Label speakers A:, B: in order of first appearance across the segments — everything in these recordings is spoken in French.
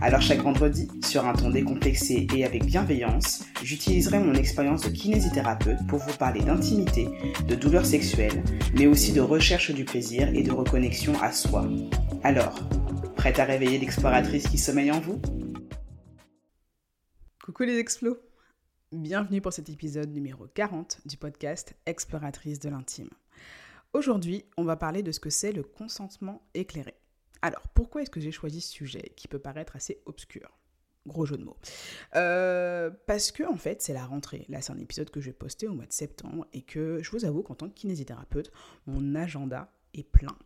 A: Alors chaque vendredi, sur un ton décomplexé et avec bienveillance, j'utiliserai mon expérience de kinésithérapeute pour vous parler d'intimité, de douleurs sexuelles, mais aussi de recherche du plaisir et de reconnexion à soi. Alors, prête à réveiller l'exploratrice qui sommeille en vous? Coucou les explos Bienvenue pour cet épisode numéro 40 du podcast Exploratrice de l'intime. Aujourd'hui, on va parler de ce que c'est le consentement éclairé. Alors, pourquoi est-ce que j'ai choisi ce sujet qui peut paraître assez obscur? Gros jeu de mots. Euh, parce que, en fait, c'est la rentrée. Là, c'est un épisode que je vais poster au mois de septembre et que je vous avoue qu'en tant que kinésithérapeute, mon agenda est plein.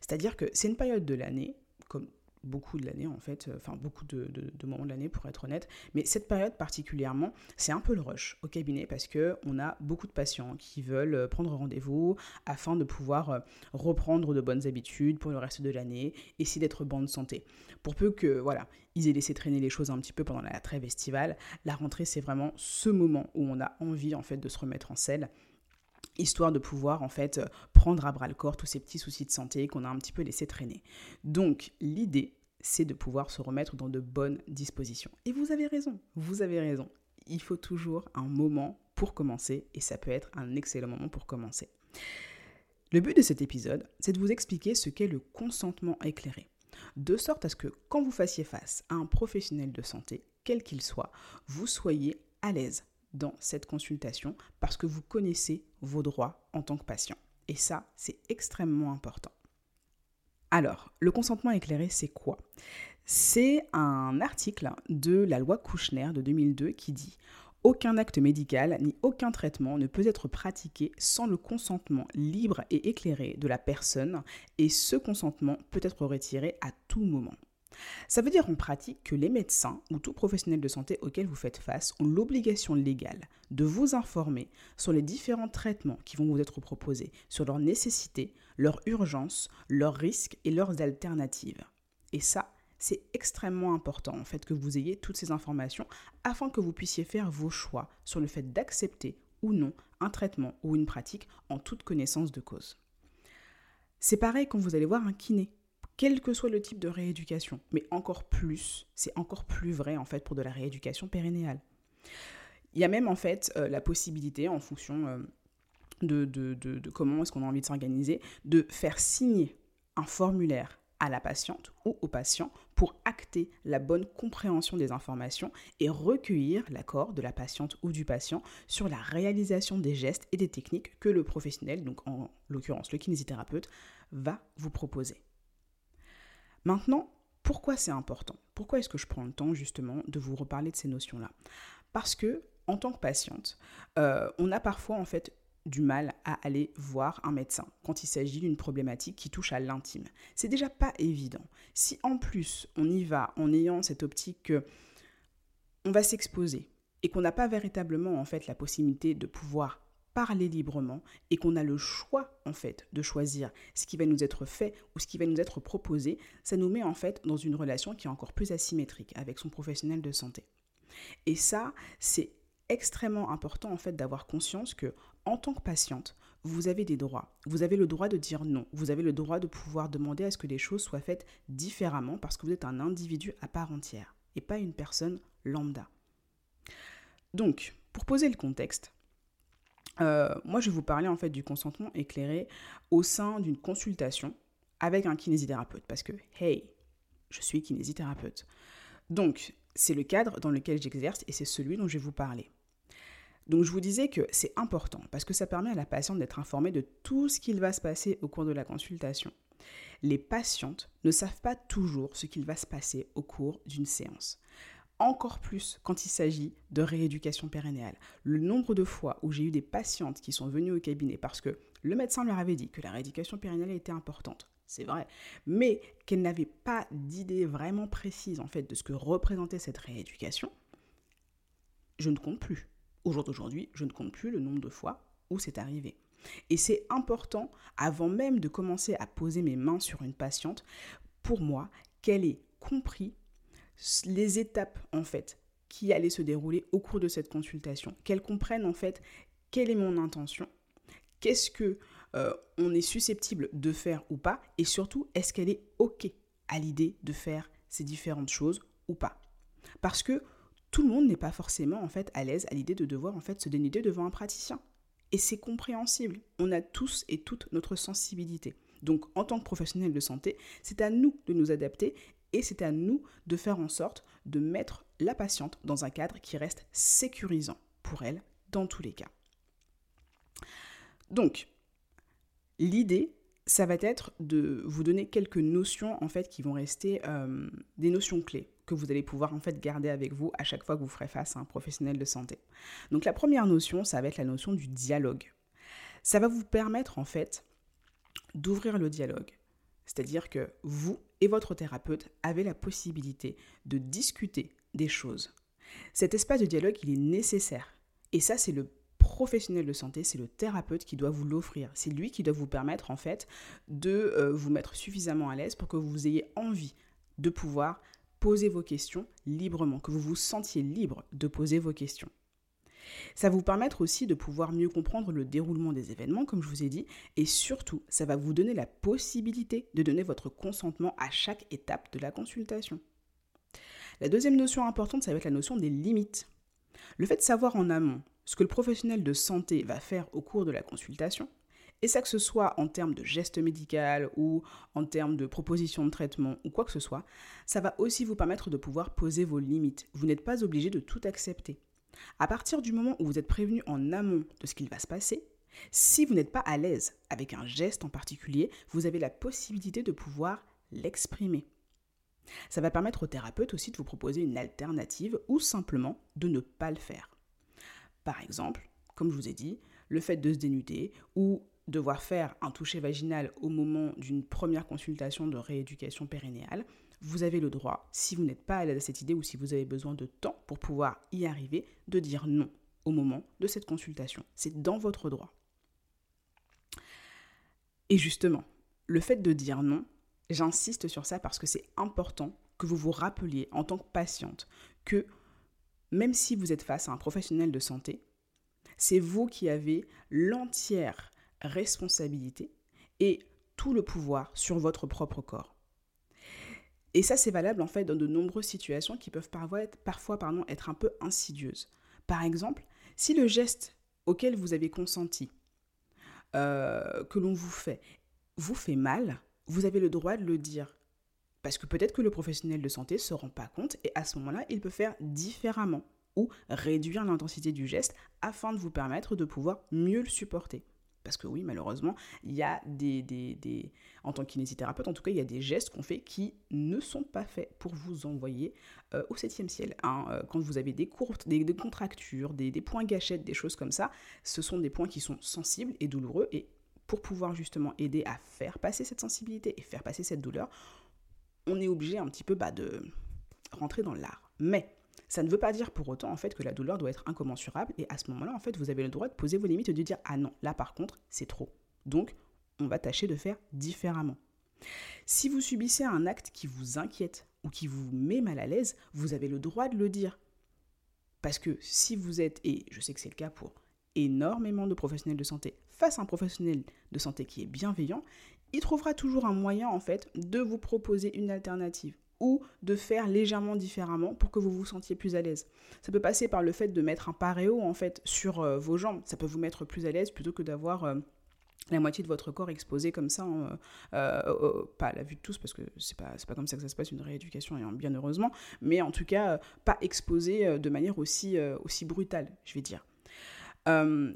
A: C'est-à-dire que c'est une période de l'année, comme beaucoup de l'année en fait, euh, enfin beaucoup de, moments de l'année pour être honnête, mais cette période particulièrement, c'est un peu le rush au cabinet parce que on a beaucoup de patients qui veulent euh, prendre rendez-vous afin de pouvoir euh, reprendre de bonnes habitudes pour le reste de l'année, essayer d'être bonne santé. Pour peu que voilà, ils aient laissé traîner les choses un petit peu pendant la trêve estivale, la rentrée c'est vraiment ce moment où on a envie en fait de se remettre en selle histoire de pouvoir en fait prendre à bras le corps tous ces petits soucis de santé qu'on a un petit peu laissé traîner. Donc l'idée, c'est de pouvoir se remettre dans de bonnes dispositions. Et vous avez raison, vous avez raison. Il faut toujours un moment pour commencer et ça peut être un excellent moment pour commencer. Le but de cet épisode, c'est de vous expliquer ce qu'est le consentement éclairé, de sorte à ce que quand vous fassiez face à un professionnel de santé, quel qu'il soit, vous soyez à l'aise dans cette consultation parce que vous connaissez vos droits en tant que patient. Et ça, c'est extrêmement important. Alors, le consentement éclairé, c'est quoi? C'est un article de la loi Kouchner de 2002 qui dit aucun acte médical ni aucun traitement ne peut être pratiqué sans le consentement libre et éclairé de la personne et ce consentement peut être retiré à tout moment. Ça veut dire en pratique que les médecins ou tout professionnel de santé auquel vous faites face ont l'obligation légale de vous informer sur les différents traitements qui vont vous être proposés, sur leur nécessité, leur urgence, leurs risques et leurs alternatives. Et ça, c'est extrêmement important en fait que vous ayez toutes ces informations afin que vous puissiez faire vos choix sur le fait d'accepter ou non un traitement ou une pratique en toute connaissance de cause. C'est pareil quand vous allez voir un kiné quel que soit le type de rééducation. Mais encore plus, c'est encore plus vrai en fait pour de la rééducation périnéale. Il y a même en fait euh, la possibilité, en fonction euh, de, de, comment est-ce qu'on a envie de s'organiser, de faire signer un formulaire à la patiente ou au patient pour acter la bonne compréhension des informations et recueillir l'accord de la patiente ou du patient sur la réalisation des gestes et des techniques que le professionnel, donc en l'occurrence le kinésithérapeute, va vous proposer. Maintenant, pourquoi c'est important? Pourquoi est-ce que je prends le temps justement de vous reparler de ces notions-là? Parce que en tant que patiente, euh, on a parfois en fait du mal à aller voir un médecin quand il s'agit d'une problématique qui touche à l'intime. C'est déjà pas évident. Si en plus on y va en ayant cette optique que on va s'exposer et qu'on n'a pas véritablement en fait la possibilité de pouvoir parler librement et qu'on a le choix en fait de choisir ce qui va nous être fait ou ce qui va nous être proposé, ça nous met en fait dans une relation qui est encore plus asymétrique avec son professionnel de santé. Et ça, c'est extrêmement important en fait d'avoir conscience que en tant que patiente, vous avez des droits. Vous avez le droit de dire non. Vous avez le droit de pouvoir demander à ce que les choses soient faites différemment parce que vous êtes un individu à part entière et pas une personne lambda. Donc, pour poser le contexte, euh, moi, je vais vous parler en fait du consentement éclairé au sein d'une consultation avec un kinésithérapeute parce que, hey, je suis kinésithérapeute. Donc, c'est le cadre dans lequel j'exerce et c'est celui dont je vais vous parler. Donc, je vous disais que c'est important parce que ça permet à la patiente d'être informée de tout ce qu'il va se passer au cours de la consultation. Les patientes ne savent pas toujours ce qu'il va se passer au cours d'une séance encore plus quand il s'agit de rééducation pérenniale. Le nombre de fois où j'ai eu des patientes qui sont venues au cabinet parce que le médecin leur avait dit que la rééducation pérenniale était importante, c'est vrai, mais qu'elle n'avait pas d'idée vraiment précise en fait de ce que représentait cette rééducation, je ne compte plus. Au jour d'aujourd'hui, je ne compte plus le nombre de fois où c'est arrivé. Et c'est important, avant même de commencer à poser mes mains sur une patiente, pour moi, qu'elle ait compris les étapes, en fait, qui allaient se dérouler au cours de cette consultation. Qu'elle comprenne, en fait, quelle est mon intention, qu'est-ce que euh, on est susceptible de faire ou pas, et surtout, est-ce qu'elle est OK à l'idée de faire ces différentes choses ou pas. Parce que tout le monde n'est pas forcément en fait à l'aise à l'idée de devoir en fait se dénuder devant un praticien. Et c'est compréhensible. On a tous et toutes notre sensibilité. Donc en tant que professionnel de santé, c'est à nous de nous adapter et c'est à nous de faire en sorte de mettre la patiente dans un cadre qui reste sécurisant pour elle dans tous les cas. Donc, l'idée, ça va être de vous donner quelques notions en fait qui vont rester euh, des notions clés que vous allez pouvoir en fait garder avec vous à chaque fois que vous ferez face à un professionnel de santé. Donc la première notion, ça va être la notion du dialogue. Ça va vous permettre en fait d'ouvrir le dialogue. C'est-à-dire que vous et votre thérapeute avez la possibilité de discuter des choses. Cet espace de dialogue, il est nécessaire. Et ça, c'est le professionnel de santé, c'est le thérapeute qui doit vous l'offrir. C'est lui qui doit vous permettre en fait de euh, vous mettre suffisamment à l'aise pour que vous ayez envie de pouvoir poser vos questions librement, que vous vous sentiez libre de poser vos questions. Ça va vous permettre aussi de pouvoir mieux comprendre le déroulement des événements, comme je vous ai dit, et surtout, ça va vous donner la possibilité de donner votre consentement à chaque étape de la consultation. La deuxième notion importante, ça va être la notion des limites. Le fait de savoir en amont ce que le professionnel de santé va faire au cours de la consultation, et ça que ce soit en termes de geste médical ou en termes de proposition de traitement ou quoi que ce soit, ça va aussi vous permettre de pouvoir poser vos limites. Vous n'êtes pas obligé de tout accepter. À partir du moment où vous êtes prévenu en amont de ce qu'il va se passer, si vous n'êtes pas à l'aise avec un geste en particulier, vous avez la possibilité de pouvoir l'exprimer. Ça va permettre au thérapeute aussi de vous proposer une alternative ou simplement de ne pas le faire. Par exemple, comme je vous ai dit, le fait de se dénuder ou devoir faire un toucher vaginal au moment d'une première consultation de rééducation périnéale, vous avez le droit, si vous n'êtes pas à l'aise à cette idée ou si vous avez besoin de temps pour pouvoir y arriver, de dire non au moment de cette consultation. C'est dans votre droit. Et justement, le fait de dire non, j'insiste sur ça parce que c'est important que vous vous rappeliez en tant que patiente que même si vous êtes face à un professionnel de santé, c'est vous qui avez l'entière responsabilité et tout le pouvoir sur votre propre corps. Et ça, c'est valable en fait dans de nombreuses situations qui peuvent parfois être, un peu insidieuses. Par exemple, si le geste auquel vous avez consenti, euh, que l'on vous fait, vous fait mal, vous avez le droit de le dire. Parce que peut-être que le professionnel de santé ne se rend pas compte et à ce moment-là, il peut faire différemment ou réduire l'intensité du geste afin de vous permettre de pouvoir mieux le supporter. Parce que oui, malheureusement, il y a des, des, En tant que kinésithérapeute, en tout cas, il y a des gestes qu'on fait qui ne sont pas faits pour vous envoyer euh, au septième ciel. Hein. Euh, quand vous avez des courtes, des, des contractures, des, des, points gâchettes, des choses comme ça, ce sont des points qui sont sensibles et douloureux. Et pour pouvoir justement aider à faire passer cette sensibilité et faire passer cette douleur, on est obligé un petit peu bah, de rentrer dans l'art. Mais ça ne veut pas dire pour autant en fait que la douleur doit être incommensurable et à ce moment-là en fait vous avez le droit de poser vos limites et de dire ah non là par contre c'est trop. Donc on va tâcher de faire différemment. Si vous subissez un acte qui vous inquiète ou qui vous met mal à l'aise, vous avez le droit de le dire. Parce que si vous êtes, et je sais que c'est le cas pour énormément de professionnels de santé, face à un professionnel de santé qui est bienveillant, il trouvera toujours un moyen en fait de vous proposer une alternative ou de faire légèrement différemment pour que vous vous sentiez plus à l'aise. Ça peut passer par le fait de mettre un paréo en fait sur euh, vos jambes, ça peut vous mettre plus à l'aise plutôt que d'avoir euh, la moitié de votre corps exposé comme ça, hein, euh, pas à la vue de tous, parce que c'est pas, pas comme ça que ça se passe une rééducation, et bien heureusement, mais en tout cas, pas exposé de manière aussi, aussi brutale, je vais dire.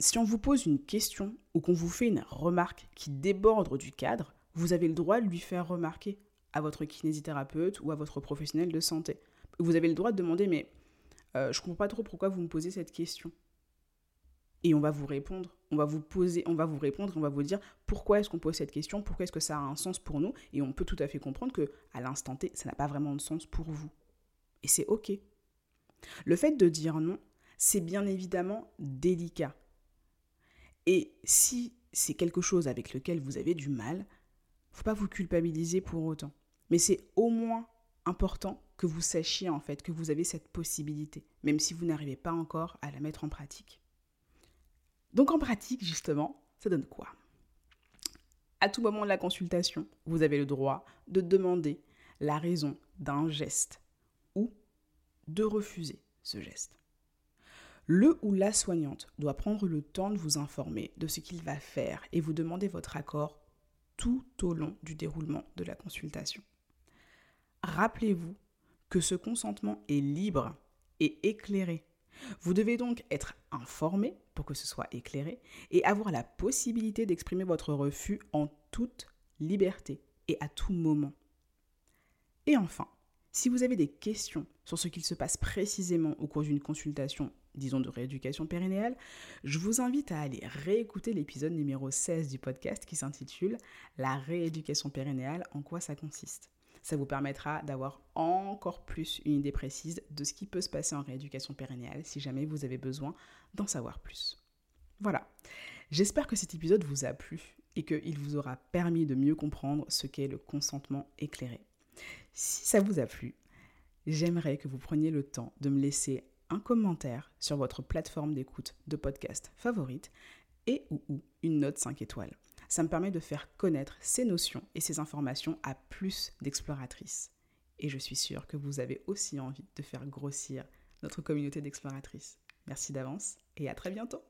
A: si on vous pose une question ou qu'on vous fait une remarque qui déborde du cadre, vous avez le droit de lui faire remarquer à votre kinésithérapeute ou à votre professionnel de santé. Vous avez le droit de demander, mais euh, je ne comprends pas trop pourquoi vous me posez cette question. Et on va vous répondre, on va vous poser, on va vous répondre, on va vous dire pourquoi est-ce qu'on pose cette question, pourquoi est-ce que ça a un sens pour nous, et on peut tout à fait comprendre que à l'instant T, ça n'a pas vraiment de sens pour vous. Et c'est ok. Le fait de dire non, c'est bien évidemment délicat. Et si c'est quelque chose avec lequel vous avez du mal, faut pas vous culpabiliser pour autant. Mais c'est au moins important que vous sachiez en fait que vous avez cette possibilité, même si vous n'arrivez pas encore à la mettre en pratique. Donc en pratique, justement, ça donne quoi? À tout moment de la consultation, vous avez le droit de demander la raison d'un geste ou de refuser ce geste. Le ou la soignante doit prendre le temps de vous informer de ce qu'il va faire et vous demander votre accord tout au long du déroulement de la consultation. Rappelez-vous que ce consentement est libre et éclairé. Vous devez donc être informé pour que ce soit éclairé et avoir la possibilité d'exprimer votre refus en toute liberté et à tout moment. Et enfin, si vous avez des questions sur ce qu'il se passe précisément au cours d'une consultation, disons de rééducation périnéale, je vous invite à aller réécouter l'épisode numéro 16 du podcast qui s'intitule La rééducation périnéale, en quoi ça consiste. Ça vous permettra d'avoir encore plus une idée précise de ce qui peut se passer en rééducation périnéale si jamais vous avez besoin d'en savoir plus. Voilà. J'espère que cet épisode vous a plu et qu'il vous aura permis de mieux comprendre ce qu'est le consentement éclairé. Si ça vous a plu, j'aimerais que vous preniez le temps de me laisser un commentaire sur votre plateforme d'écoute de podcast favorite et ou, ou une note 5 étoiles. Ça me permet de faire connaître ces notions et ces informations à plus d'exploratrices. Et je suis sûre que vous avez aussi envie de faire grossir notre communauté d'exploratrices. Merci d'avance et à très bientôt.